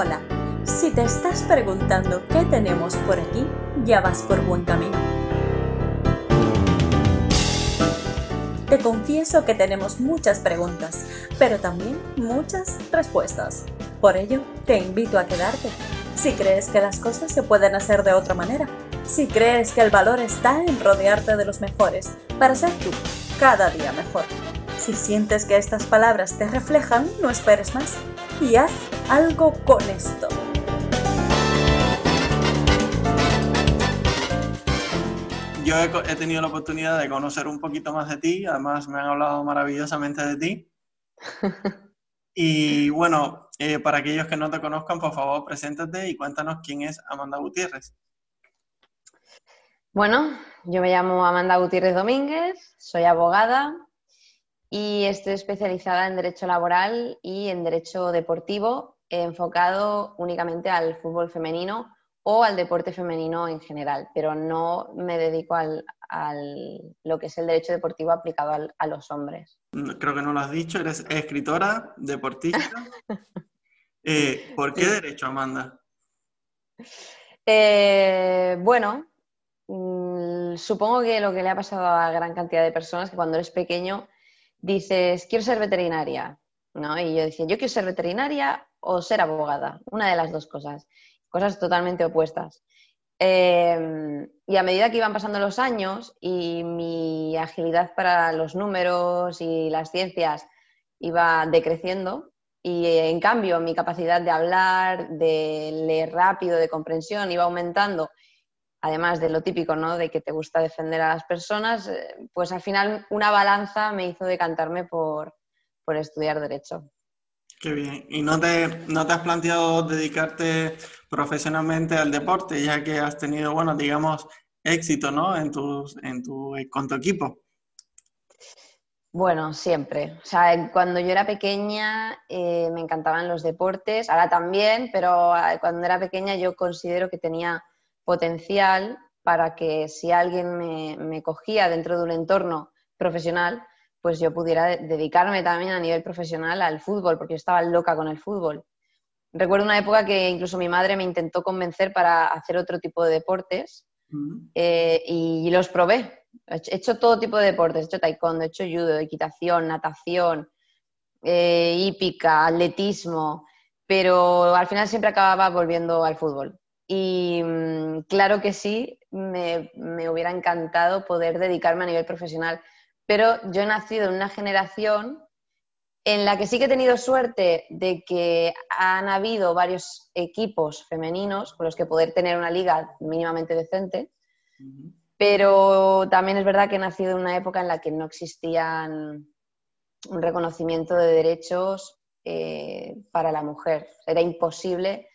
Hola, si te estás preguntando qué tenemos por aquí, ya vas por buen camino. Te confieso que tenemos muchas preguntas, pero también muchas respuestas. Por ello, te invito a quedarte. Si crees que las cosas se pueden hacer de otra manera, si crees que el valor está en rodearte de los mejores para ser tú cada día mejor. Si sientes que estas palabras te reflejan, no esperes más y haz algo con esto. Yo he, tenido la oportunidad de conocer un poquito más de ti, además me han hablado maravillosamente de ti. Y bueno, eh, para aquellos que no te conozcan, por favor, preséntate y cuéntanos quién es Amanda Gutiérrez. Bueno, yo me llamo Amanda Gutiérrez Domínguez, soy abogada y estoy especializada en Derecho Laboral y en Derecho Deportivo, enfocado únicamente al fútbol femenino o al deporte femenino en general, pero no me dedico al, lo que es el derecho deportivo aplicado a los hombres. Creo que no lo has dicho, eres escritora, deportista. Eh, ¿Por qué derecho, Amanda? Eh, bueno, mm, supongo que lo que le ha pasado a gran cantidad de personas, que cuando eres pequeño dices, quiero ser veterinaria, ¿no? Y yo decía, yo quiero ser veterinaria o ser abogada, una de las dos cosas, cosas totalmente opuestas. Em, y a medida que iban pasando los años y mi agilidad para los números y las ciencias iba decreciendo, y en cambio mi capacidad de hablar, de leer rápido, de comprensión iba aumentando, además de lo típico, ¿no? De que te gusta defender a las personas, eh, pues al final una balanza me hizo decantarme por, por estudiar Derecho. Qué bien. ¿Y no te, no te has planteado dedicarte profesionalmente al deporte, ya que has tenido, bueno, digamos, éxito, ¿no? En tus, en tu, con tu equipo. Bueno, siempre. O sea, cuando yo era pequeña eh, me encantaban los deportes, ahora también, pero ah, cuando era pequeña yo considero que tenía potencial para que si alguien me, cogía dentro de un entorno profesional, pues yo pudiera dedicarme también a nivel profesional al fútbol, porque yo estaba loca con el fútbol. Recuerdo una época que incluso mi madre me intentó convencer para hacer otro tipo de deportes eh, y los probé. He hecho todo tipo de deportes, he hecho taekwondo, he hecho judo, equitación, natación, eh, hípica, atletismo, pero al final siempre acababa volviendo al fútbol. Y mm, claro que sí, me, hubiera encantado poder dedicarme a nivel profesional, pero yo he nacido en una generación en la que sí que he tenido suerte de que han habido varios equipos femeninos con los que poder tener una liga mínimamente decente, pero también es verdad que he nacido en una época en la que no existían un reconocimiento de derechos eh, para la mujer. Era imposible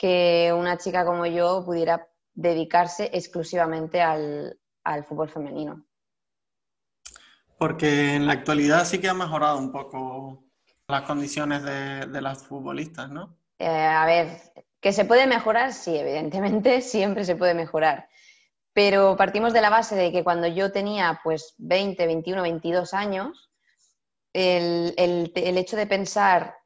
que una chica como yo pudiera dedicarse exclusivamente al, fútbol femenino. Porque en la actualidad sí que ha mejorado un poco las condiciones de, las futbolistas, ¿no? Eh, a ver, que se puede mejorar, sí, evidentemente, siempre se puede mejorar. Pero partimos de la base de que cuando yo tenía pues 20, 21, 22 años, el, el hecho de pensar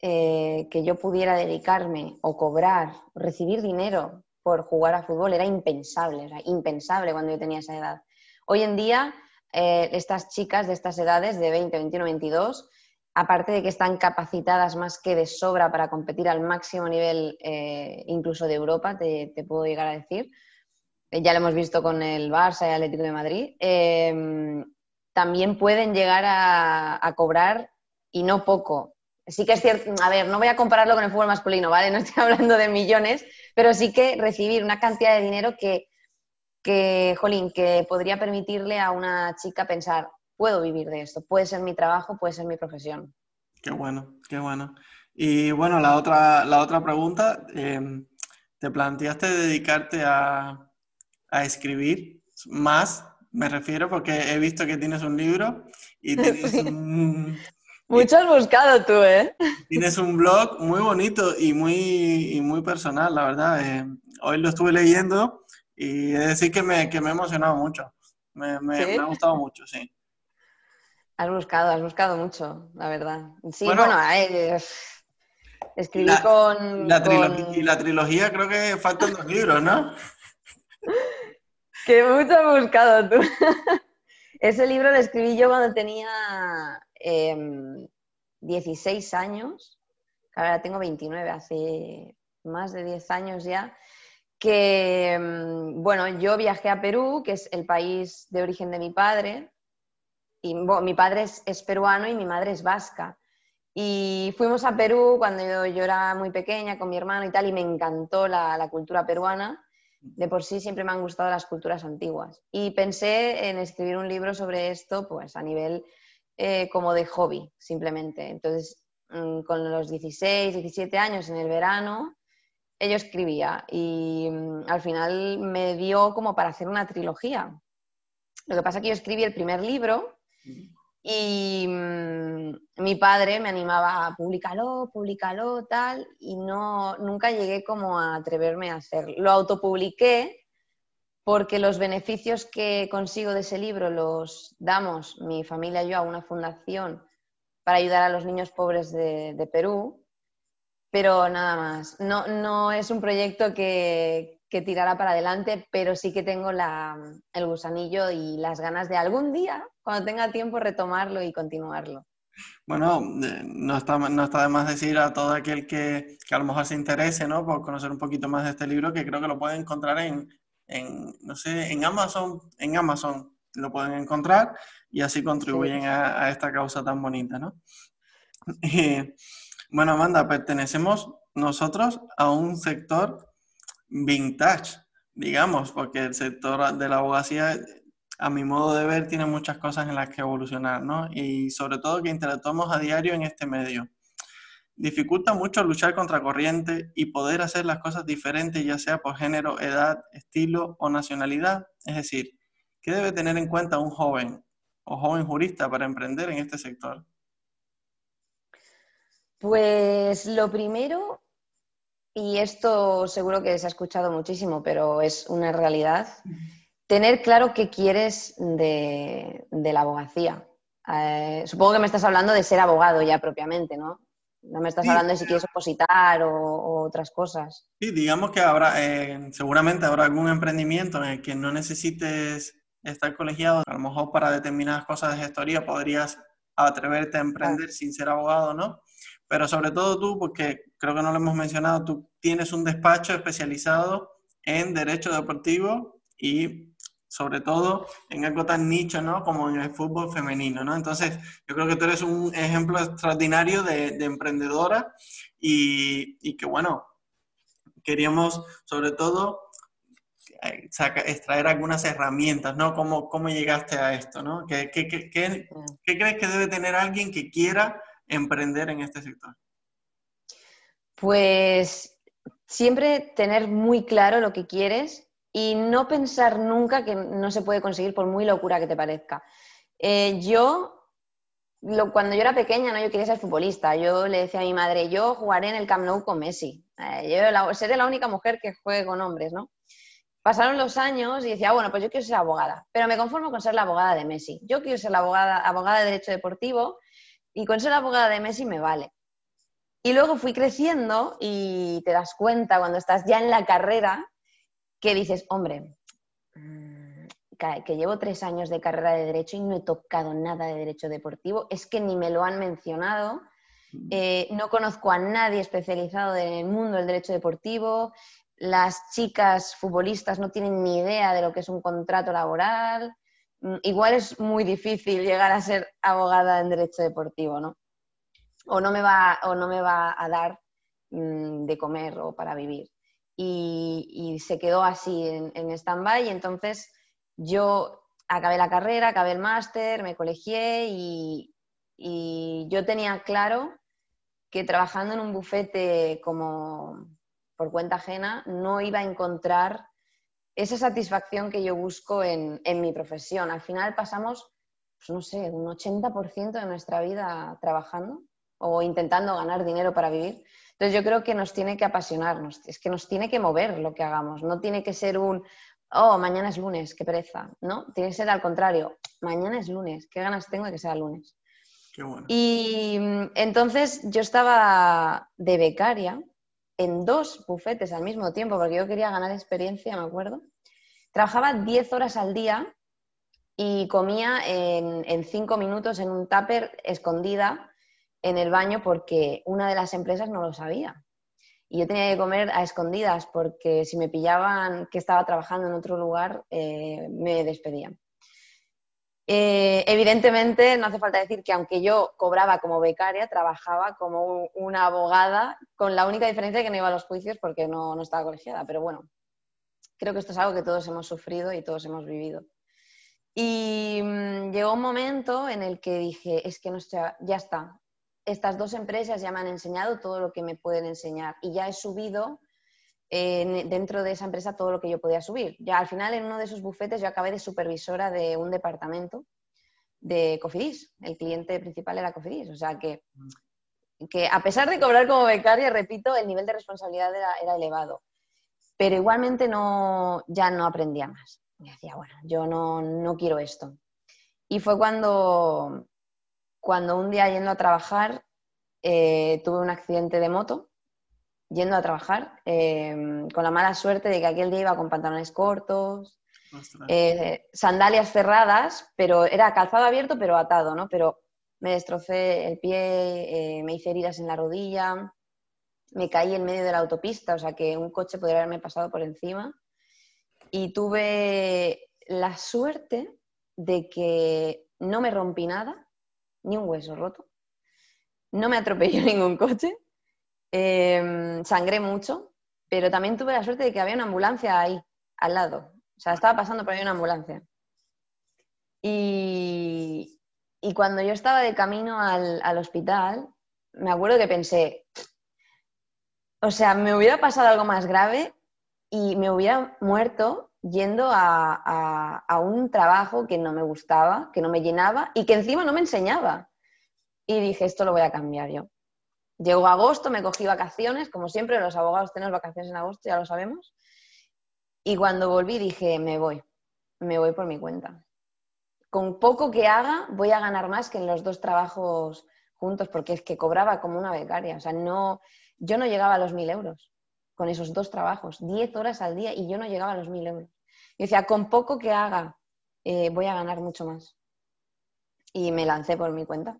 eh, que yo pudiera dedicarme o cobrar, recibir dinero por jugar a fútbol era impensable, era impensable cuando yo tenía esa edad. Hoy en día, eh, estas chicas de estas edades, de 20, 21, 22, aparte de que están capacitadas más que de sobra para competir al máximo nivel, eh, incluso de Europa, te, puedo llegar a decir, ya lo hemos visto con el Barça y Atlético de Madrid, también pueden llegar a cobrar y no poco sí que es cierto, a ver, no voy a compararlo con el fútbol masculino, ¿vale? No estoy hablando de millones, pero sí que recibir una cantidad de dinero que, que, jolín, que podría permitirle a una chica pensar, puedo vivir de esto, puede ser mi trabajo, puede ser mi profesión. Qué bueno, qué bueno. Y bueno, la otra, la otra pregunta, em, ¿te planteaste dedicarte a, a escribir más? Me refiero porque he visto que tienes un libro y tienes un, mucho has buscado tú, ¿eh? Tienes un blog muy bonito y muy, muy personal, la verdad. Eh, hoy lo estuve leyendo y he de decir que me, que me ha emocionado mucho. Me, me, ha gustado mucho, sí. Has buscado, has buscado mucho, la verdad. Sí, bueno, Escribí con, la Y la trilogía creo que faltan dos libros, ¿no? que mucho has buscado tú. Ese libro lo escribí yo cuando tenía 16 em, años. Ahora tengo 29, hace más de 10 años ya. Que, em, bueno, yo viajé a Perú, que es el país de origen de mi padre. Y mi padre es peruano y mi madre es vasca. Y fuimos a Perú cuando yo, era muy pequeña con mi hermano y tal, y me encantó la, cultura peruana. De por sí siempre me han gustado las culturas antiguas. Y pensé en escribir un libro sobre esto, pues a nivel eh, como de hobby, simplemente. Entonces, mm, con los 16, 17 años en el verano, yo escribía y mm, al final me dio como para hacer una trilogía. Lo que pasa es que yo escribí el primer libro y mm, mi padre me animaba a publicarlo, publicarlo, tal, y no, nunca llegué como a atreverme a hacerlo. Lo autopubliqué porque los beneficios que consigo de ese libro los damos mi familia y yo a una fundación para ayudar a los niños pobres de, Perú, pero nada más. No, no es un proyecto que, que tirara para adelante, pero sí que tengo el gusanillo y las ganas de algún día, cuando tenga tiempo, retomarlo y continuarlo. Bueno, eh, no está, no está de más decir a todo aquel que, a lo mejor se interese, ¿no? Por conocer un poquito más de este libro, que creo que lo pueden encontrar en, no sé, en Amazon, en Amazon lo pueden encontrar y así contribuyen a, esta causa tan bonita, ¿no? bueno, Amanda, pertenecemos nosotros a un sector vintage, digamos, porque el sector de la abogacía, a mi modo de ver, tiene muchas cosas en las que evolucionar, ¿no? Y sobre todo que interactuamos a diario en este medio. Dificulta mucho luchar contra corriente y poder hacer las cosas diferentes, ya sea por género, edad, estilo o nacionalidad. Es decir, ¿qué debe tener en cuenta un joven o joven jurista para emprender en este sector? Pues lo primero y esto seguro que se ha escuchado muchísimo, pero es una realidad, tener claro qué quieres de, la abogacía. Eh, supongo que me estás hablando de ser abogado ya propiamente, ¿no? No me estás hablando de si quieres opositar o, otras cosas. Sí, digamos que habrá, eh, seguramente habrá algún emprendimiento en el que no necesites estar colegiado. A lo mejor para determinadas cosas de gestoría podrías atreverte a emprender sin ser abogado, ¿no? pero sobre todo tú, porque creo que no lo hemos mencionado, tú tienes un despacho especializado en derecho deportivo y sobre todo en algo tan nicho, ¿no? Como en el fútbol femenino, ¿no? Entonces, yo creo que tú eres un ejemplo extraordinario de, emprendedora y, y, que, bueno, queríamos sobre todo eh, extraer algunas herramientas, ¿no? ¿Cómo, cómo llegaste a esto, ¿no? ¿Qué, qué, qué, qué, crees que debe tener alguien que quiera emprender en este sector? Pues siempre tener muy claro lo que quieres y no pensar nunca que no se puede conseguir por muy locura que te parezca. Eh, yo, cuando yo era pequeña, ¿no? yo quería ser futbolista. Yo le decía a mi madre, yo jugaré en el Camp Nou con Messi. Eh, yo seré la única mujer que juegue con hombres, ¿no? Pasaron los años y decía, bueno, pues yo quiero ser abogada, pero me conformo con ser la abogada de Messi. Yo quiero ser la abogada, abogada de Derecho Deportivo y con ser abogada de Messi me vale. Y luego fui creciendo y te das cuenta cuando estás ya en la carrera que dices, hombre, mm, que llevo tres años de carrera de derecho y no he tocado nada de derecho deportivo, es que ni me lo han mencionado, mm. eh, no conozco a nadie especializado en el mundo del derecho deportivo, las chicas futbolistas no tienen ni idea de lo que es un contrato laboral, Mm, igual es muy difícil llegar a ser abogada en derecho deportivo, ¿no? O no me va, o no me va a dar mm, de comer o para vivir. Y, se quedó así en, en stand-by entonces yo acabé la carrera, acabé el máster, me colegié y, y yo tenía claro que trabajando en un bufete como por cuenta ajena no iba a encontrar esa satisfacción que yo busco en, mi profesión. Al final pasamos, pues no sé, un 80% de nuestra vida trabajando o intentando ganar dinero para vivir. Entonces yo creo que nos tiene que apasionarnos, es que nos tiene que mover lo que hagamos, no tiene que ser un, oh, mañana es lunes, qué pereza, ¿no? Tiene que ser al contrario, mañana es lunes, qué ganas tengo de que sea lunes. Qué bueno. Y mm, entonces yo estaba de becaria en dos bufetes al mismo tiempo, porque yo quería ganar experiencia, me acuerdo. Trabajaba 10 horas al día y comía en, en cinco minutos en un tupper escondida en el baño porque una de las empresas no lo sabía. Y yo tenía que comer a escondidas porque si me pillaban que estaba trabajando en otro lugar, eh, me despedían. Eh, evidentemente, no hace falta decir que aunque yo cobraba como becaria, trabajaba como una abogada, con la única diferencia de que no iba a los juicios porque no, no estaba colegiada. Pero bueno, creo que esto es algo que todos hemos sufrido y todos hemos vivido. Y mm, llegó un momento en el que dije, es que no ya está, estas dos empresas ya me han enseñado todo lo que me pueden enseñar y ya he subido eh, dentro de esa empresa todo lo que yo podía subir. Ya al final en uno de esos bufetes yo acabé de supervisora de un departamento de Cofidis. El cliente principal era Cofidis. O sea que, que a pesar de cobrar como becaria, repito, el nivel de responsabilidad era, elevado. Pero igualmente no, ya no aprendía más. Y decía, bueno, yo no, no quiero esto. Y fue cuando, cuando un día yendo a trabajar eh, tuve un accidente de moto, yendo a trabajar, eh, con la mala suerte de que aquel día iba con pantalones cortos, eh, sandalias cerradas, pero era calzado abierto pero atado, ¿no? Pero me destrocé el pie, me hice heridas en la rodilla, me caí en medio de la autopista, o sea que un coche podría haberme pasado por encima. Y tuve la suerte de que no me rompí nada, ni un hueso roto. No me atropelló ningún coche. Em, sangré mucho, pero también tuve la suerte de que había una ambulancia ahí, al lado. O sea, estaba pasando por ahí una ambulancia. Y, cuando yo estaba de camino al, al hospital, me acuerdo que pensé, o sea, me hubiera pasado algo más grave y me hubiera muerto yendo a, un trabajo que no me gustaba, que no me llenaba y que encima no me enseñaba. Y dije, esto lo voy a cambiar yo. Llegó agosto, me cogí vacaciones, como siempre los abogados tenemos vacaciones en agosto, ya lo sabemos. Y cuando volví dije, me voy, me voy por mi cuenta. Con poco que haga, voy a ganar más que en los dos trabajos juntos, porque es que cobraba como una becaria. O sea, no, yo no llegaba a los mil euros con esos dos trabajos, 10 horas al día y yo no llegaba a los 1.000 euros. Y decía, con poco que haga, eh, voy a ganar mucho más. Y me lancé por mi cuenta.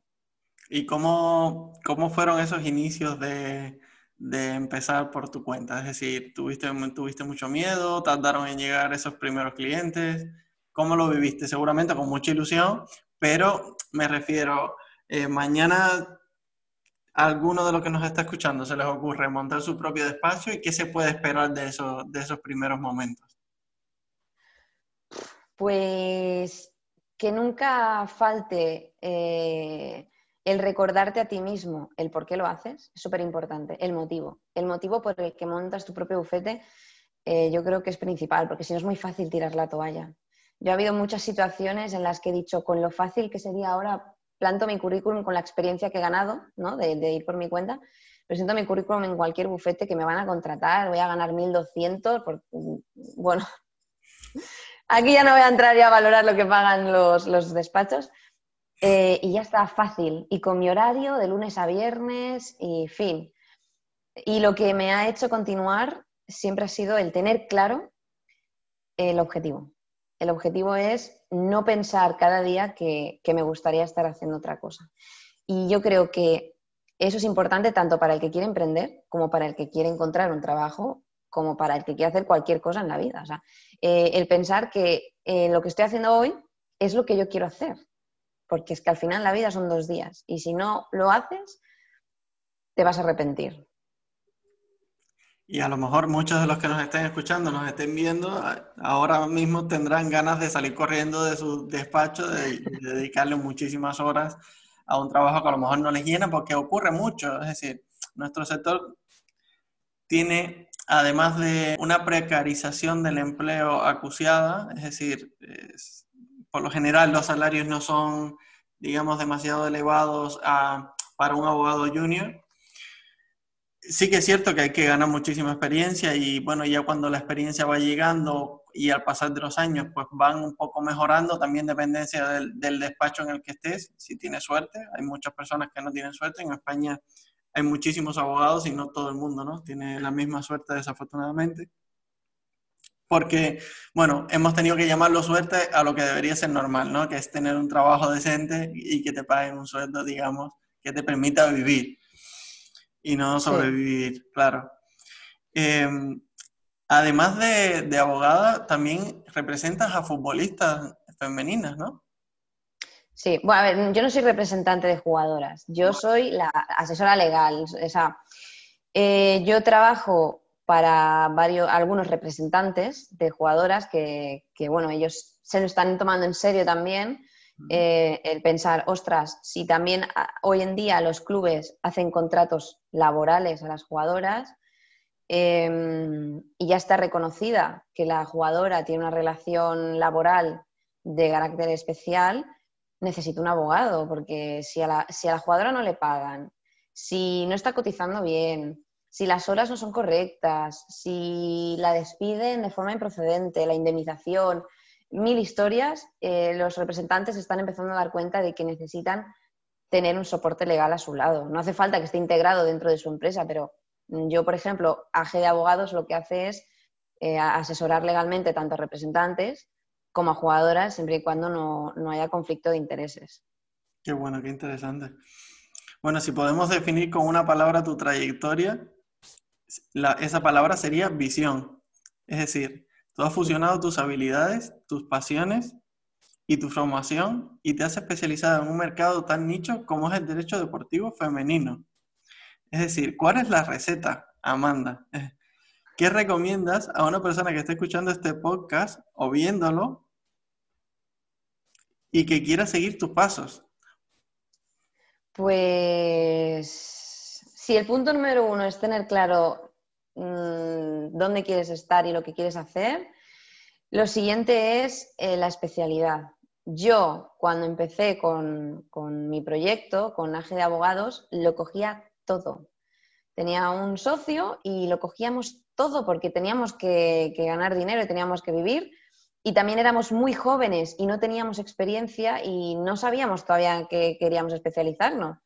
¿Y cómo, cómo fueron esos inicios de, de, empezar por tu cuenta? Es decir, ¿tuviste, ¿tuviste mucho miedo? ¿Tardaron en llegar esos primeros clientes? ¿Cómo lo viviste? Seguramente con mucha ilusión, pero me refiero, eh, mañana alguno de los que nos está escuchando se les ocurre montar su propio despacho y qué se puede esperar de, de esos primeros momentos? Pues que nunca falte eh, el recordarte a ti mismo el por qué lo haces, es súper importante, el motivo. El motivo por el que montas tu propio bufete eh, yo creo que es principal, porque si no es muy fácil tirar la toalla. Yo ha habido muchas situaciones en las que he dicho, con lo fácil que sería ahora planto mi currículum con la experiencia que he ganado, ¿no? de, ir por mi cuenta, presento mi currículum en cualquier bufete que me van a contratar, voy a ganar 1.200, por, bueno, aquí ya no voy a entrar ya a valorar lo que pagan los, despachos, eh, y ya está fácil, y con mi horario de lunes a viernes, y fin. Y lo que me ha hecho continuar siempre ha sido el tener claro el objetivo. El objetivo es no pensar cada día que, me gustaría estar haciendo otra cosa. Y yo creo que eso es importante tanto para el que quiere emprender como para el que quiere encontrar un trabajo, como para el que quiere hacer cualquier cosa en la vida. O sea, eh, el pensar que eh, lo que estoy haciendo hoy es lo que yo quiero hacer. Porque es que al final la vida son dos días y si no lo haces, te vas a arrepentir. Y a lo mejor muchos de los que nos estén escuchando, nos estén viendo, ahora mismo tendrán ganas de salir corriendo de su despacho, de, dedicarle muchísimas horas a un trabajo que a lo mejor no les llena, porque ocurre mucho. Es decir, nuestro sector tiene, además de una precarización del empleo acuciada, es decir, por lo general los salarios no son, digamos, demasiado elevados para un abogado junior sí que es cierto que hay que ganar muchísima experiencia y bueno, ya cuando la experiencia va llegando y al pasar de los años pues van un poco mejorando, también dependencia del, despacho en el que estés, si tienes suerte, hay muchas personas que no tienen suerte, en España hay muchísimos abogados y no todo el mundo ¿no? tiene la misma suerte desafortunadamente. Porque, bueno, hemos tenido que llamarlo suerte a lo que debería ser normal, ¿no? Que es tener un trabajo decente y que te paguen un sueldo, digamos, que te permita vivir y no sobrevivir, claro. Em, además de, abogada, también representas a futbolistas femeninas, ¿no? Sí, bueno, a ver, yo no soy representante de jugadoras, yo soy la asesora legal. O sea, eh, yo trabajo para varios, algunos representantes de jugadoras que, bueno, ellos se lo están tomando en serio también. Eh, el pensar, ostras, si también ah, hoy en día los clubes hacen contratos laborales a las jugadoras, Em, y ya está reconocida que la jugadora tiene una relación laboral de carácter especial, necesita un abogado, porque si a, la, si a la jugadora no le pagan, si no está cotizando bien, si las horas no son correctas, si la despiden de forma improcedente, la indemnización, mil historias, eh, los representantes están empezando a dar cuenta de que necesitan tener un soporte legal a su lado. No hace falta que esté integrado dentro de su empresa, pero yo, por ejemplo, AG de Abogados lo que hace es eh, asesorar legalmente tanto a representantes como a jugadoras, siempre y cuando no, haya conflicto de intereses. Qué bueno, qué interesante. Bueno, si podemos definir con una palabra tu trayectoria, esa palabra sería visión. Es decir, tú has fusionado tus habilidades, tus pasiones y tu formación y te has especializado en un mercado tan nicho como es el derecho deportivo femenino. Es decir, ¿cuál es la receta, Amanda? ¿Qué recomiendas a una persona que esté escuchando este podcast o viéndolo y que quiera seguir tus pasos? Pues si el punto número uno es tener claro mm, dónde quieres estar y lo que quieres hacer, lo siguiente es eh, la especialidad. Yo, cuando empecé con, con mi proyecto, con AG de Abogados, lo cogía todo. Tenía un socio y lo cogíamos todo porque teníamos que, ganar dinero y teníamos que vivir. Y también éramos muy jóvenes y no teníamos experiencia y no sabíamos todavía que queríamos especializarnos.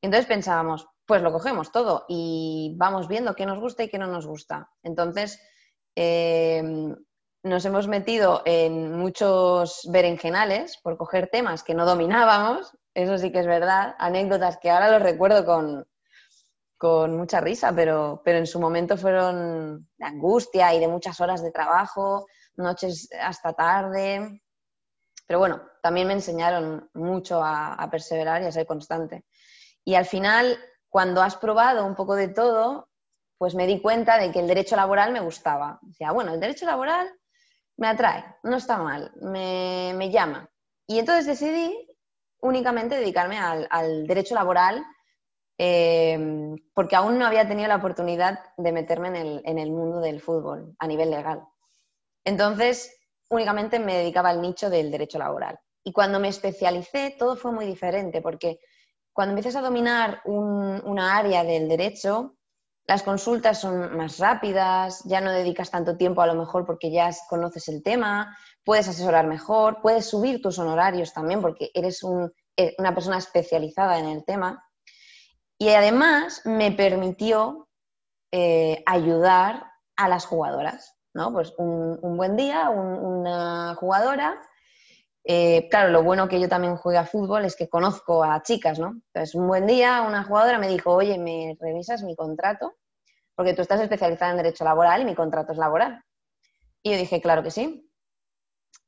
Entonces pensábamos, pues lo cogemos todo y vamos viendo qué nos gusta y qué no nos gusta. Entonces, em, nos hemos metido en muchos berenjenales por coger temas que no dominábamos, eso sí que es verdad, anécdotas que ahora los recuerdo con, con mucha risa, pero, pero en su momento fueron de angustia y de muchas horas de trabajo, noches hasta tarde. Pero bueno, también me enseñaron mucho a, perseverar y a ser constante. Y al final, cuando has probado un poco de todo, pues me di cuenta de que el derecho laboral me gustaba. Decía, bueno, el derecho laboral me atrae, no está mal, me, me llama. Y entonces decidí únicamente dedicarme al, al derecho laboral Em, porque aún no había tenido la oportunidad de meterme en el, mundo del fútbol a nivel legal. Entonces, únicamente me dedicaba al nicho del derecho laboral. Y cuando me especialicé, todo fue muy diferente, porque cuando empiezas a dominar una área del derecho, las consultas son más rápidas, ya no dedicas tanto tiempo a lo mejor porque ya conoces el tema, puedes asesorar mejor, puedes subir tus honorarios también porque eres eh, una persona especializada en el tema. Y además me permitió eh, ayudar a las jugadoras, ¿no? Pues un, buen día, una jugadora. Eh, claro, lo bueno que yo también juego a fútbol es que conozco a chicas, ¿no? Entonces, un buen día, una jugadora me dijo, oye, ¿me revisas mi contrato? Porque tú estás especializada en derecho laboral y mi contrato es laboral. Y yo dije, claro que sí.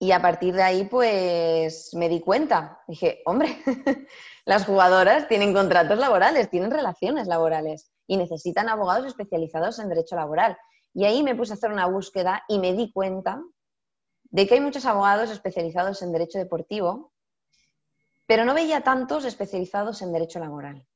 Y a partir de ahí, pues me di cuenta. Dije, hombre, las jugadoras tienen contratos laborales, tienen relaciones laborales y necesitan abogados especializados en derecho laboral. Y ahí me puse a hacer una búsqueda y me di cuenta de que hay muchos abogados especializados en derecho deportivo, pero no veía tantos especializados en derecho laboral.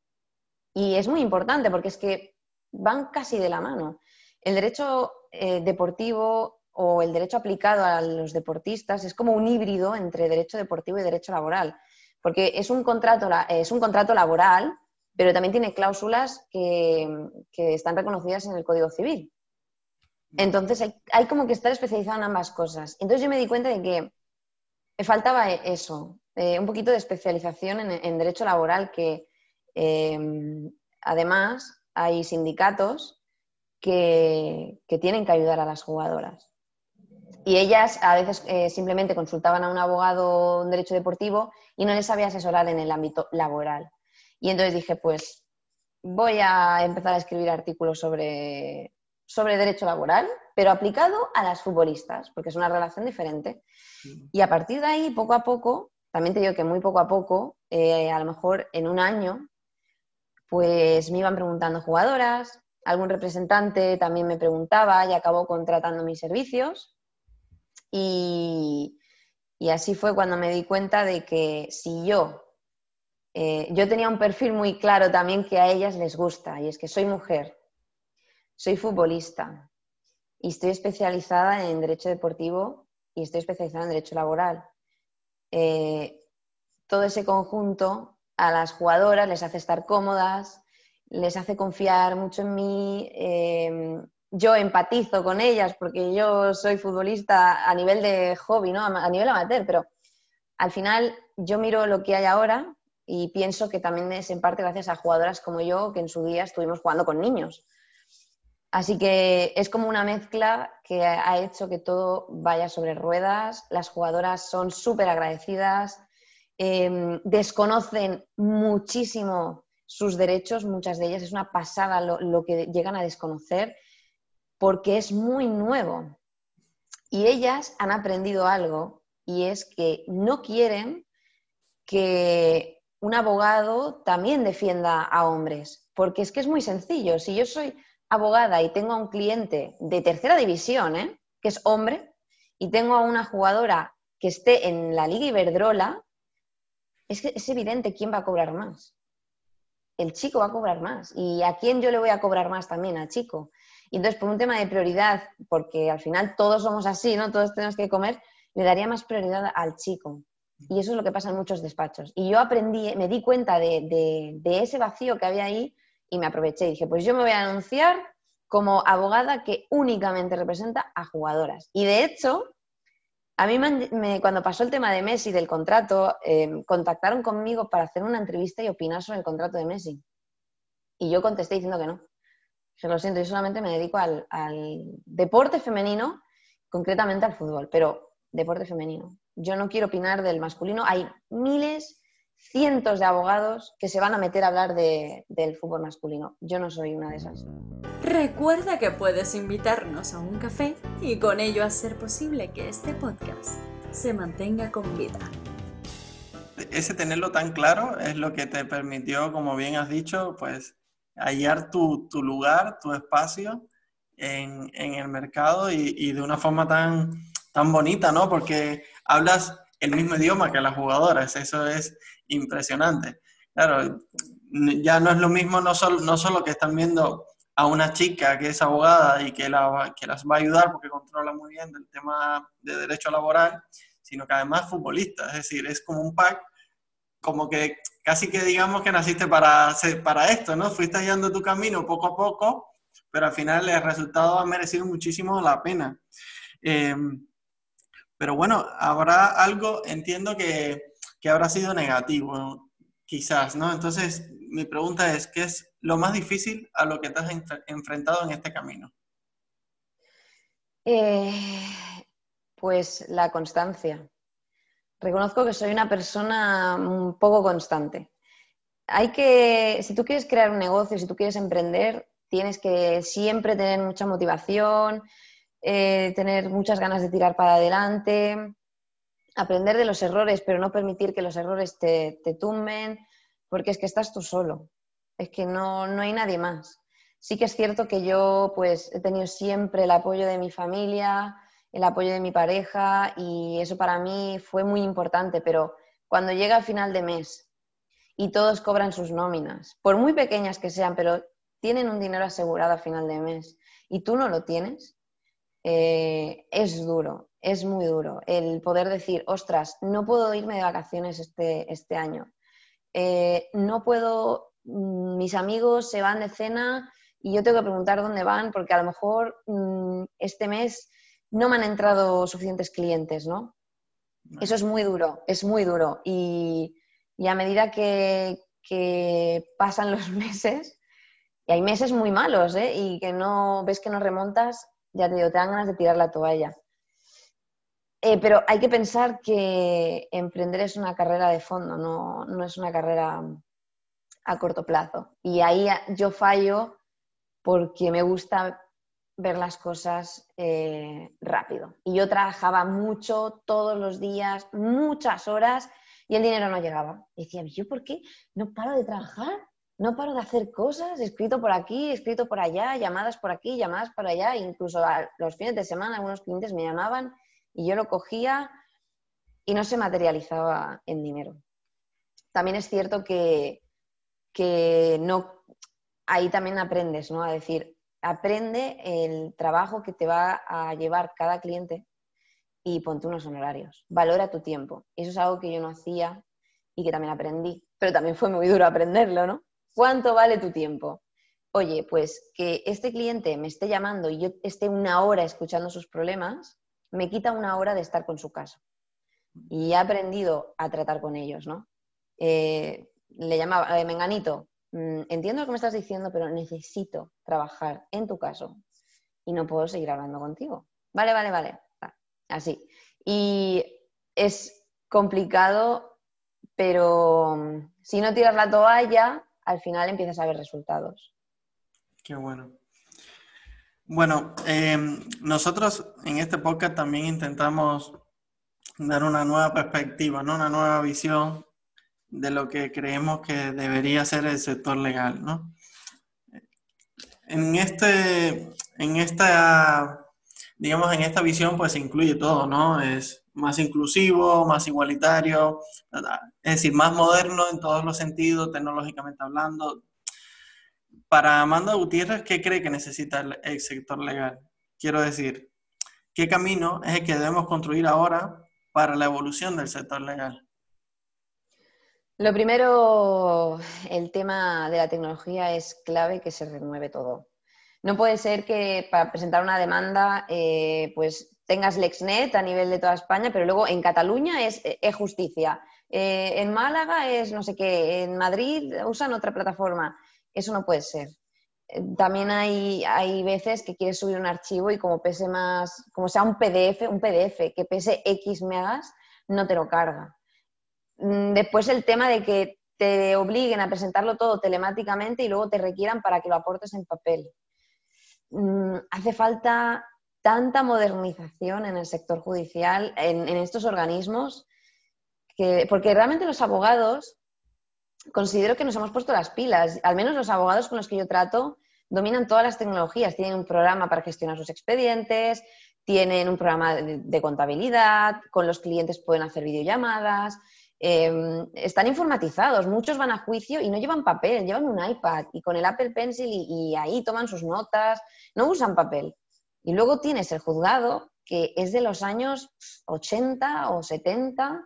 Y es muy importante porque es que van casi de la mano. El derecho eh, deportivo o el derecho aplicado a los deportistas es como un híbrido entre derecho deportivo y derecho laboral, porque es un contrato, es un contrato laboral, pero también tiene cláusulas que, están reconocidas en el Código Civil. Entonces hay, como que estar especializado en ambas cosas. Entonces yo me di cuenta de que me faltaba e, eso, eh, un poquito de especialización en, derecho laboral, que em, además hay sindicatos que, tienen que ayudar a las jugadoras. Y ellas a veces eh, simplemente consultaban a un abogado en derecho deportivo y no les sabía asesorar en el ámbito laboral. Y entonces dije, pues voy a empezar a escribir artículos sobre, sobre derecho laboral, pero aplicado a las futbolistas, porque es una relación diferente. Y a partir de ahí, poco a poco, también te digo que muy poco a poco, eh, a lo mejor en un año, pues me iban preguntando jugadoras, algún representante también me preguntaba y acabó contratando mis servicios. Y, y así fue cuando me di cuenta de que si yo eh, yo tenía un perfil muy claro también que a ellas les gusta, y es que soy mujer, soy futbolista y estoy especializada en derecho deportivo y estoy especializada en derecho laboral. Eh, todo ese conjunto a las jugadoras les hace estar cómodas, les hace confiar mucho en mí. Eh, yo empatizo con ellas porque yo soy futbolista a nivel de hobby, ¿no? a nivel amateur, pero al final yo miro lo que hay ahora y pienso que también es en parte gracias a jugadoras como yo que en su día estuvimos jugando con niños. Así que es como una mezcla que ha hecho que todo vaya sobre ruedas. Las jugadoras son súper agradecidas, em, desconocen muchísimo sus derechos, muchas de ellas. Es una pasada lo que llegan a desconocer porque es muy nuevo. Y ellas han aprendido algo y es que no quieren que un abogado también defienda a hombres, porque es que es muy sencillo. Si yo soy abogada y tengo a un cliente de tercera división, ¿eh? que es hombre, y tengo a una jugadora que esté en la Liga Iberdrola, es evidente quién va a cobrar más. El chico va a cobrar más. ¿Y a quién yo le voy a cobrar más también? Al chico. Y entonces, por un tema de prioridad, porque al final todos somos así, ¿no? Todos tenemos que comer, le daría más prioridad al chico. Y eso es lo que pasa en muchos despachos. Y yo aprendí, me di cuenta de, ese vacío que había ahí y me aproveché. Y dije, pues yo me voy a anunciar como abogada que únicamente representa a jugadoras. Y de hecho, a mí cuando pasó el tema de Messi, del contrato, em, contactaron conmigo para hacer una entrevista y opinar sobre el contrato de Messi. Y yo contesté diciendo que no. Que lo siento, yo solamente me dedico al, al deporte femenino, concretamente al fútbol, pero deporte femenino yo no quiero opinar del masculino. Hay miles, cientos de abogados que se van a meter a hablar del fútbol masculino. Yo no soy una de esas. Recuerda que puedes invitarnos a un café y con ello hacer posible que este podcast se mantenga con vida. Ese tenerlo tan claro es lo que te permitió, como bien has dicho, pues hallar tu, lugar, tu espacio en, el mercado y, y, de una forma tan, tan bonita, ¿no? Porque hablas el mismo idioma que las jugadoras, eso es impresionante. Claro, ya no es lo mismo, no solo, no solo que están viendo a una chica que es abogada y que, la, que las va a ayudar porque controla muy bien el tema de derecho laboral, sino que además futbolista, es decir, es como un pack, como que casi que digamos que naciste para, para esto, ¿no? Fuiste hallando tu camino poco a poco, pero al final el resultado ha merecido muchísimo la pena. Eh, pero bueno, habrá algo, entiendo que, habrá sido negativo, quizás, ¿no? Entonces, mi pregunta es, ¿qué es lo más difícil a lo que te has enfrentado en este camino? Eh, pues la constancia. Reconozco que soy una persona un poco constante. Hay que, si tú quieres crear un negocio, si tú quieres emprender, tienes que siempre tener mucha motivación, eh, tener muchas ganas de tirar para adelante, aprender de los errores, pero no permitir que los errores te, tumben, porque es que estás tú solo, es que no, no hay nadie más. Sí que es cierto que yo pues he tenido siempre el apoyo de mi familia, el apoyo de mi pareja y eso para mí fue muy importante, pero cuando llega el final de mes y todos cobran sus nóminas, por muy pequeñas que sean, pero tienen un dinero asegurado a final de mes y tú no lo tienes, eh, es duro, es muy duro el poder decir, ostras, no puedo irme de vacaciones este, este año, eh, no puedo, mm, mis amigos se van de cena y yo tengo que preguntar dónde van porque a lo mejor mm, este mes no me han entrado suficientes clientes, ¿no? Eso es muy duro, es muy duro. Y, a medida que, pasan los meses, y hay meses muy malos, ¿eh? Y que no ves que no remontas, ya te digo, te dan ganas de tirar la toalla. Eh, pero hay que pensar que emprender es una carrera de fondo, no, no es una carrera a corto plazo. Y ahí yo fallo porque me gusta ver las cosas eh, rápido. Y yo trabajaba mucho, todos los días, muchas horas, y el dinero no llegaba. Y decía, ¿yo por qué no paro de trabajar? No paro de hacer cosas, escrito por aquí, escrito por allá, llamadas por aquí, llamadas por allá, incluso los fines de semana algunos clientes me llamaban y yo lo cogía y no se materializaba en dinero. También es cierto que, que no, ahí también aprendes, ¿no? A decir, aprende el trabajo que te va a llevar cada cliente y ponte unos honorarios. Valora tu tiempo. Eso es algo que yo no hacía y que también aprendí, pero también fue muy duro aprenderlo, ¿no? ¿Cuánto vale tu tiempo? Oye, pues que este cliente me esté llamando y yo esté una hora escuchando sus problemas, me quita una hora de estar con su caso. Y he aprendido a tratar con ellos, ¿no? Eh, le llamaba, eh, Menganito, Mm, entiendo lo que me estás diciendo, pero necesito trabajar en tu caso y no puedo seguir hablando contigo. Vale, vale, vale. Así. Y es complicado, pero mm, si no tiras la toalla, al final empiezas a ver resultados. Qué bueno. Bueno, em, nosotros en este podcast también intentamos dar una nueva perspectiva, ¿no? una nueva visión de lo que creemos que debería ser el sector legal, ¿no? En, este, en esta, digamos, en esta visión pues se incluye todo, ¿no? Es más inclusivo, más igualitario, es decir, más moderno en todos los sentidos, tecnológicamente hablando. Para Amanda Gutiérrez, ¿qué cree que necesita el sector legal? Quiero decir, ¿qué camino es el que debemos construir ahora para la evolución del sector legal? Lo primero, el tema de la tecnología es clave que se renueve todo. No puede ser que para presentar una demanda eh, pues tengas LexNet a nivel de toda España, pero luego en Cataluña es e-justicia. Eh, en Málaga es no sé qué, en Madrid usan otra plataforma. Eso no puede ser. Eh, también hay, hay veces que quieres subir un archivo y como pese más, como sea un PDF, un PDF que pese X megas, no te lo carga. Mm, después el tema de que te obliguen a presentarlo todo telemáticamente y luego te requieran para que lo aportes en papel. Mm, hace falta tanta modernización en el sector judicial, en, estos organismos, que, porque realmente los abogados considero que nos hemos puesto las pilas, al menos los abogados con los que yo trato dominan todas las tecnologías, tienen un programa para gestionar sus expedientes, tienen un programa de contabilidad, con los clientes pueden hacer videollamadas, Em, están informatizados, muchos van a juicio y no llevan papel, llevan un iPad y con el Apple Pencil y, ahí toman sus notas, no usan papel. Y luego tienes el juzgado, que es de los años 80 o 70,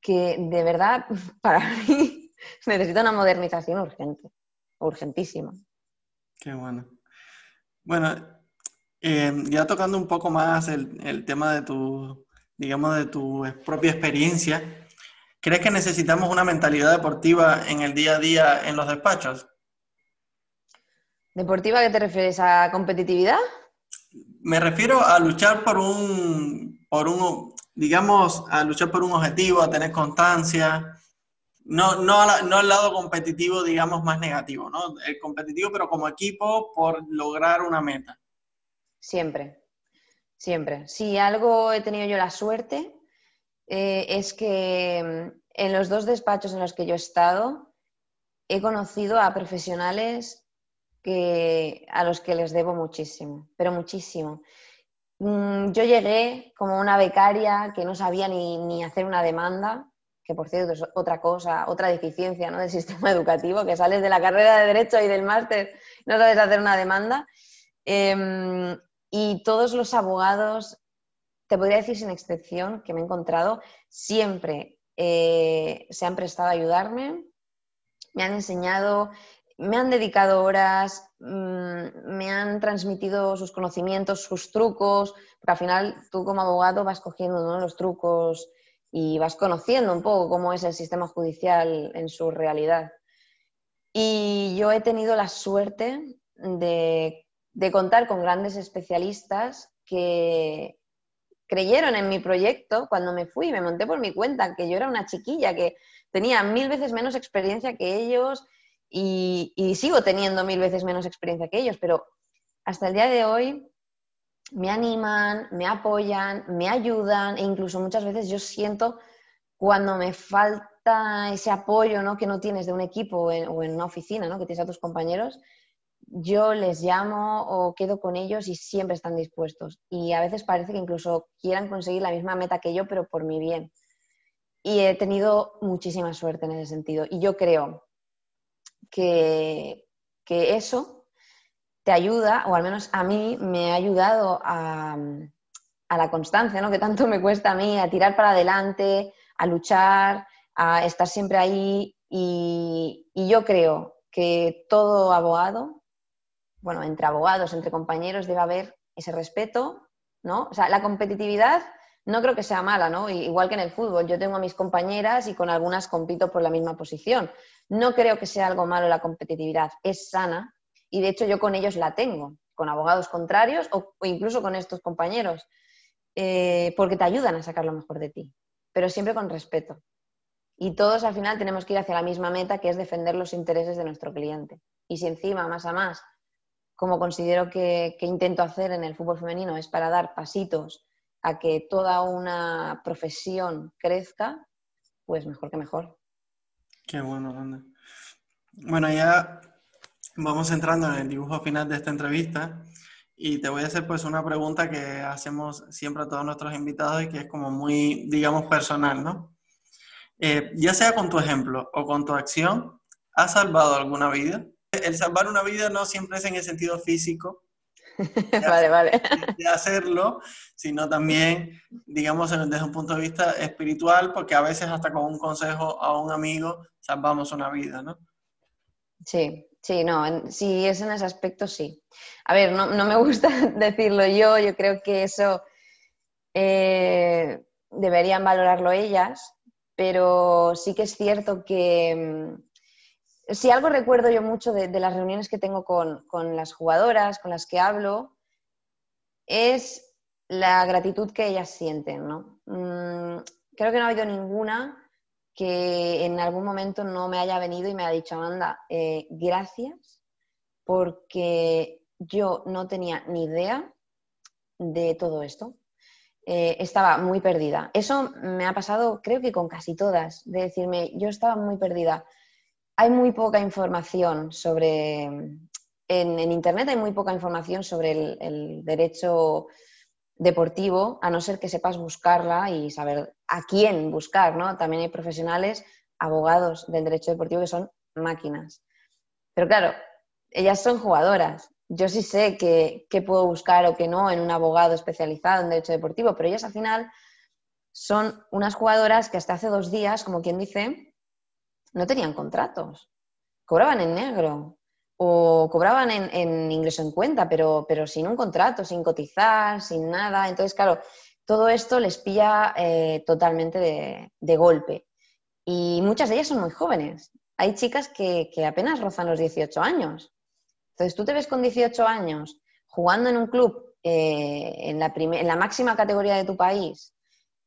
que de verdad para mí necesita una modernización urgente, urgentísima. Qué bueno. Bueno, em, ya tocando un poco más el, el tema de tu, digamos, de tu propia experiencia, ¿Crees que necesitamos una mentalidad deportiva en el día a día en los despachos? ¿Deportiva qué te refieres? ¿A competitividad? Me refiero a luchar por un, por un, digamos, a luchar por un objetivo, a tener constancia. No, no, no al lado competitivo, digamos, más negativo, ¿no? El competitivo, pero como equipo por lograr una meta. Siempre, siempre. Si algo he tenido yo la suerte eh, es que mm, en los dos despachos en los que yo he estado he conocido a profesionales que, a los que les debo muchísimo, pero muchísimo. Mm, yo llegué como una becaria que no sabía ni, hacer una demanda, que por cierto es otra cosa, otra deficiencia ¿no? del sistema educativo, que sales de la carrera de Derecho y del máster, no sabes hacer una demanda. Em, y todos los abogados te podría decir sin excepción que me he encontrado, siempre eh, se han prestado a ayudarme, me han enseñado me han dedicado horas, mm, me han transmitido sus conocimientos, sus trucos, porque al final tú como abogado vas cogiendo los trucos y vas conociendo un poco cómo es el sistema judicial en su realidad. Y yo he tenido la suerte de, contar con grandes especialistas que creyeron en mi proyecto cuando me fui, me monté por mi cuenta, que yo era una chiquilla, que tenía mil veces menos experiencia que ellos y, sigo teniendo mil veces menos experiencia que ellos, pero hasta el día de hoy me animan, me apoyan, me ayudan e incluso muchas veces yo siento cuando me falta ese apoyo ¿no? que no tienes de un equipo o en, una oficina, ¿no? que tienes a tus compañeros, yo les llamo o quedo con ellos y siempre están dispuestos. Y a veces parece que incluso quieran conseguir la misma meta que yo, pero por mi bien. Y he tenido muchísima suerte en ese sentido. Y yo creo que, eso te ayuda, o al menos a mí me ha ayudado a, la constancia, ¿no? que tanto me cuesta a mí, a tirar para adelante, a luchar, a estar siempre ahí. Y, y yo creo que todo abogado bueno, entre abogados, entre compañeros, debe haber ese respeto, ¿no? O sea, la competitividad no creo que sea mala, ¿no? Igual que en el fútbol, yo tengo a mis compañeras y con algunas compito por la misma posición. No creo que sea algo malo la competitividad, es sana y de hecho yo con ellos la tengo, con abogados contrarios o, incluso con estos compañeros, eh, porque te ayudan a sacar lo mejor de ti, pero siempre con respeto. Y todos al final tenemos que ir hacia la misma meta, que es defender los intereses de nuestro cliente. Y si encima, más a más, como considero que, intento hacer en el fútbol femenino, es para dar pasitos a que toda una profesión crezca, pues mejor que mejor. Qué bueno, Amanda. Bueno, ya vamos entrando en el dibujo final de esta entrevista y te voy a hacer pues una pregunta que hacemos siempre a todos nuestros invitados y que es como muy, digamos, personal, ¿no? Eh, ya sea con tu ejemplo o con tu acción, ¿has salvado alguna vida? el salvar una vida no siempre es en el sentido físico. vale, vale. De hacerlo, sino también, digamos, desde un punto de vista espiritual, porque a veces hasta con un consejo a un amigo salvamos una vida, ¿no? Sí, sí, no, si es en ese aspecto, sí. A ver, no, me gusta decirlo yo, yo creo que eso eh, deberían valorarlo ellas, pero sí que es cierto que mm, si algo recuerdo yo mucho de, las reuniones que tengo con, las jugadoras, con las que hablo, es la gratitud que ellas sienten, ¿no? Mm, creo que no ha habido ninguna que en algún momento no me haya venido y me haya dicho, Amanda, eh, gracias, porque yo no tenía ni idea de todo esto. Eh, estaba muy perdida. Eso me ha pasado, creo que con casi todas, de decirme, yo estaba muy perdida hay muy poca información sobre, en, Internet hay muy poca información sobre el, derecho deportivo, a no ser que sepas buscarla y saber a quién buscar, ¿no? También hay profesionales, abogados del derecho deportivo que son máquinas. Pero claro, ellas son jugadoras. Yo sí sé qué puedo buscar o qué no en un abogado especializado en derecho deportivo, pero ellas al final son unas jugadoras que hasta hace dos días, como quien dice, no tenían contratos, cobraban en negro o cobraban en, ingreso en cuenta, pero, pero, sin un contrato, sin cotizar, sin nada. Entonces, claro, todo esto les pilla eh, totalmente de, golpe. Y muchas de ellas son muy jóvenes. Hay chicas que, apenas rozan los 18 años. Entonces, tú te ves con 18 años jugando en un club eh, en, en la máxima categoría de tu país,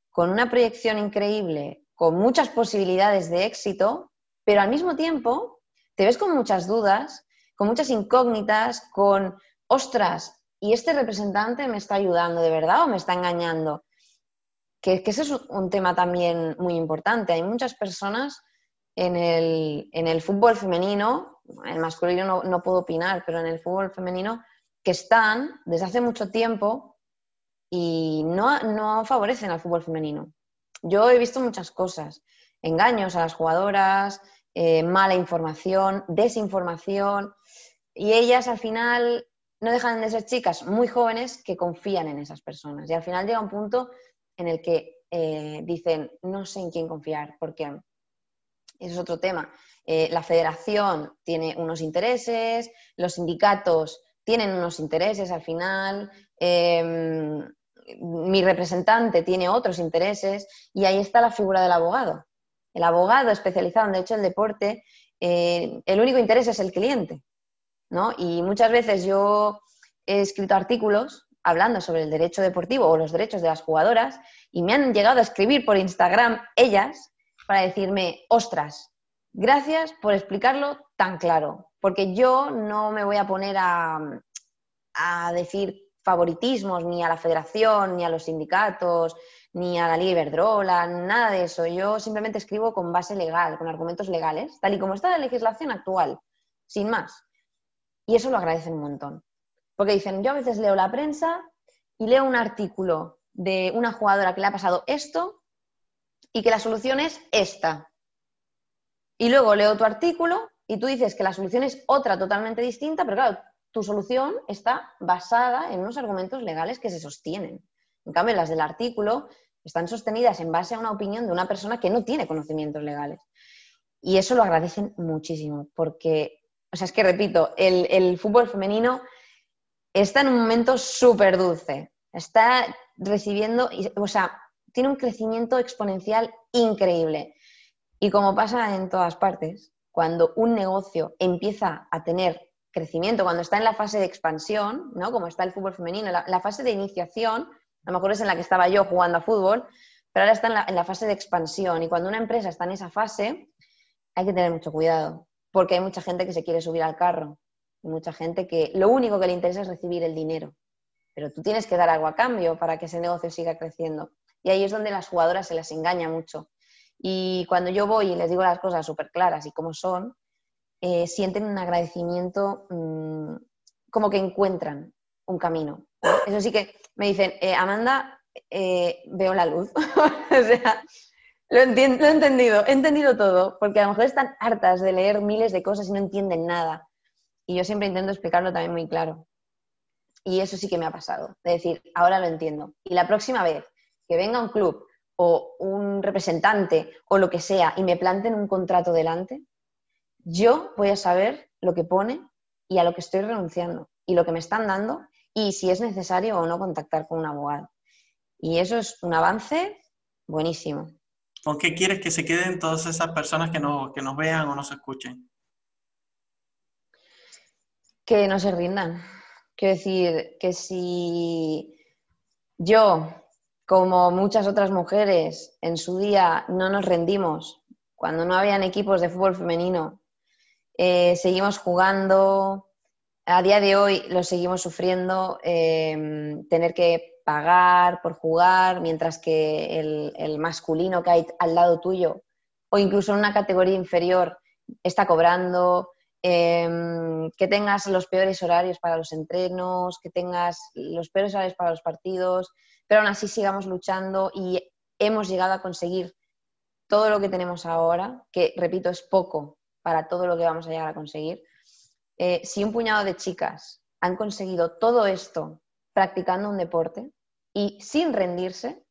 con una proyección increíble, con muchas posibilidades de éxito, pero al mismo tiempo te ves con muchas dudas, con muchas incógnitas, con, ostras, ¿y este representante me está ayudando de verdad o me está engañando? Que, ese es un tema también muy importante. Hay muchas personas en el, fútbol femenino, en el masculino no, puedo opinar, pero en el fútbol femenino, que están desde hace mucho tiempo y no, no favorecen al fútbol femenino. Yo he visto muchas cosas, engaños a las jugadoras, eh, mala información, desinformación, y ellas al final no dejan de ser chicas muy jóvenes que confían en esas personas. Y al final llega un punto en el que eh, dicen, no sé en quién confiar, porque eso es otro tema. eh, la federación tiene unos intereses, los sindicatos tienen unos intereses al final, em, mi representante tiene otros intereses y ahí está la figura del abogado. El abogado especializado en derecho del deporte, eh, el único interés es el cliente. ¿No? Y muchas veces yo he escrito artículos hablando sobre el derecho deportivo o los derechos de las jugadoras y me han llegado a escribir por Instagram ellas para decirme, ostras, gracias por explicarlo tan claro, porque yo no me voy a poner a, a decir favoritismos ni a la federación, ni a los sindicatos, ni a la Liga Iberdrola, nada de eso. Yo simplemente escribo con base legal, con argumentos legales, tal y como está la legislación actual, sin más. Y eso lo agradecen un montón. Porque dicen, yo a veces leo la prensa y leo un artículo de una jugadora que le ha pasado esto y que la solución es esta. Y luego leo tu artículo y tú dices que la solución es otra totalmente distinta, pero claro, tu solución está basada en unos argumentos legales que se sostienen. En cambio, las del artículo están sostenidas en base a una opinión de una persona que no tiene conocimientos legales. Y eso lo agradecen muchísimo, porque, o sea, es que repito, el, fútbol femenino está en un momento súper dulce. Está recibiendo, o sea, tiene un crecimiento exponencial increíble. Y como pasa en todas partes, cuando un negocio empieza a tener crecimiento, cuando está en la fase de expansión, ¿no? como está el fútbol femenino, la, fase de iniciación, a lo mejor es en la que estaba yo jugando a fútbol, pero ahora está en la, fase de expansión. Y cuando una empresa está en esa fase, hay que tener mucho cuidado, porque hay mucha gente que se quiere subir al carro, y mucha gente que lo único que le interesa es recibir el dinero. Pero tú tienes que dar algo a cambio para que ese negocio siga creciendo. Y ahí es donde las jugadoras se las engaña mucho. Y cuando yo voy y les digo las cosas súper claras y cómo son, eh, sienten un agradecimiento mm, como que encuentran un camino. Eso sí que me dicen, eh, Amanda, eh, veo la luz. o sea, lo, lo, he entendido, he entendido todo, porque a lo mejor están hartas de leer miles de cosas y no entienden nada. Y yo siempre intento explicarlo también muy claro. Y eso sí que me ha pasado, de decir, ahora lo entiendo. Y la próxima vez que venga un club o un representante o lo que sea y me planten un contrato delante, yo voy a saber lo que pone y a lo que estoy renunciando y lo que me están dando y si es necesario o no contactar con un abogado. Y eso es un avance buenísimo. ¿Con qué quieres que se queden todas esas personas que, que nos vean o nos escuchen? Que no se rindan. Quiero decir que si yo, como muchas otras mujeres, en su día no nos rendimos, cuando no habían equipos de fútbol femenino, eh, seguimos jugando, a día de hoy lo seguimos sufriendo, em, tener que pagar por jugar, mientras que el, masculino que hay al lado tuyo, o incluso en una categoría inferior, está cobrando, em, que tengas los peores horarios para los entrenos, que tengas los peores horarios para los partidos, pero aún así sigamos luchando y hemos llegado a conseguir todo lo que tenemos ahora, que repito, es poco para todo lo que vamos a llegar a conseguir. Eh, si un puñado de chicas han conseguido todo esto practicando un deporte y sin rendirse,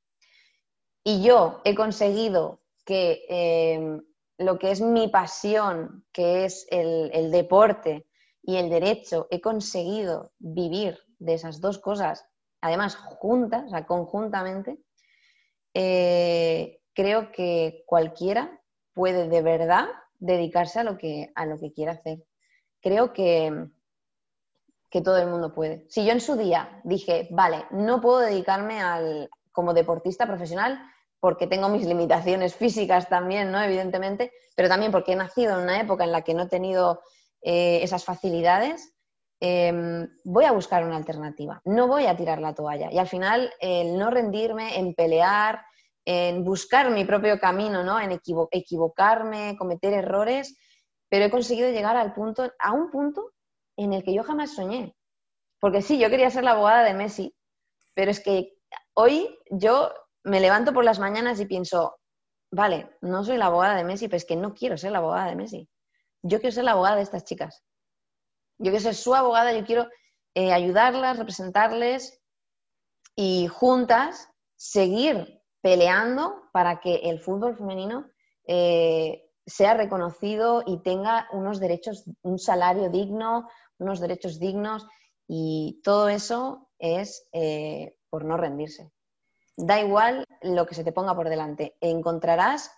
y yo he conseguido que eh, lo que es mi pasión, que es el, deporte y el derecho, he conseguido vivir de esas dos cosas, además juntas, o sea, conjuntamente, eh, creo que cualquiera puede de verdad dedicarse a lo que, a lo que quiera hacer. Creo que, que todo el mundo puede. Si yo en su día dije, vale, no puedo dedicarme al, como deportista profesional porque tengo mis limitaciones físicas también, ¿no? Evidentemente, pero también porque he nacido en una época en la que no he tenido eh, esas facilidades, em, voy a buscar una alternativa, no voy a tirar la toalla. Y al final, el no rendirme, en pelear, en buscar mi propio camino, ¿no? En equivocarme, cometer errores, pero he conseguido llegar al punto, a un punto en el que yo jamás soñé. Porque sí, yo quería ser la abogada de Messi, pero es que hoy yo me levanto por las mañanas y pienso, vale, no soy la abogada de Messi, pero es que no quiero ser la abogada de Messi. Yo quiero ser la abogada de estas chicas. Yo quiero ser su abogada, yo quiero eh, ayudarlas, representarles y juntas seguir peleando para que el fútbol femenino eh, sea reconocido y tenga unos derechos, un salario digno, unos derechos dignos y todo eso es eh, por no rendirse. Da igual lo que se te ponga por delante, encontrarás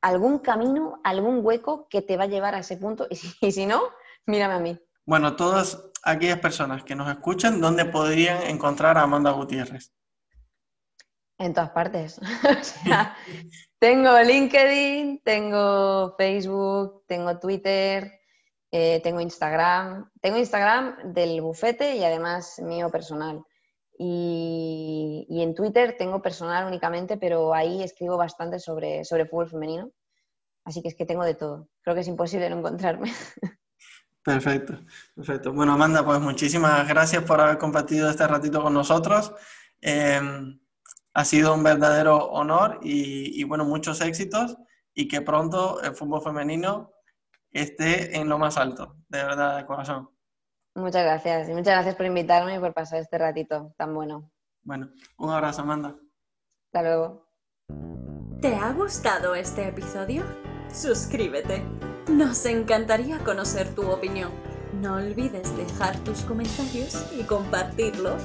algún camino, algún hueco que te va a llevar a ese punto y si, no, mírame a mí. Bueno, todas aquellas personas que nos escuchan, ¿dónde podrían encontrar a Amanda Gutiérrez? En todas partes. tengo LinkedIn, tengo Facebook, tengo Twitter, eh, tengo Instagram. Tengo Instagram del bufete y además mío personal. Y, en Twitter tengo personal únicamente, pero ahí escribo bastante sobre, sobre fútbol femenino. Así que es que tengo de todo. Creo que es imposible no encontrarme. Perfecto, perfecto. Bueno, Amanda, pues muchísimas gracias por haber compartido este ratito con nosotros. Em, ha sido un verdadero honor y, y, bueno, muchos éxitos y que pronto el fútbol femenino esté en lo más alto, de verdad, de corazón. Muchas gracias. Y muchas gracias por invitarme y por pasar este ratito tan bueno. Bueno, un abrazo, Amanda. Hasta luego. ¿Te ha gustado este episodio? Suscríbete. Nos encantaría conocer tu opinión. No olvides dejar tus comentarios y compartirlo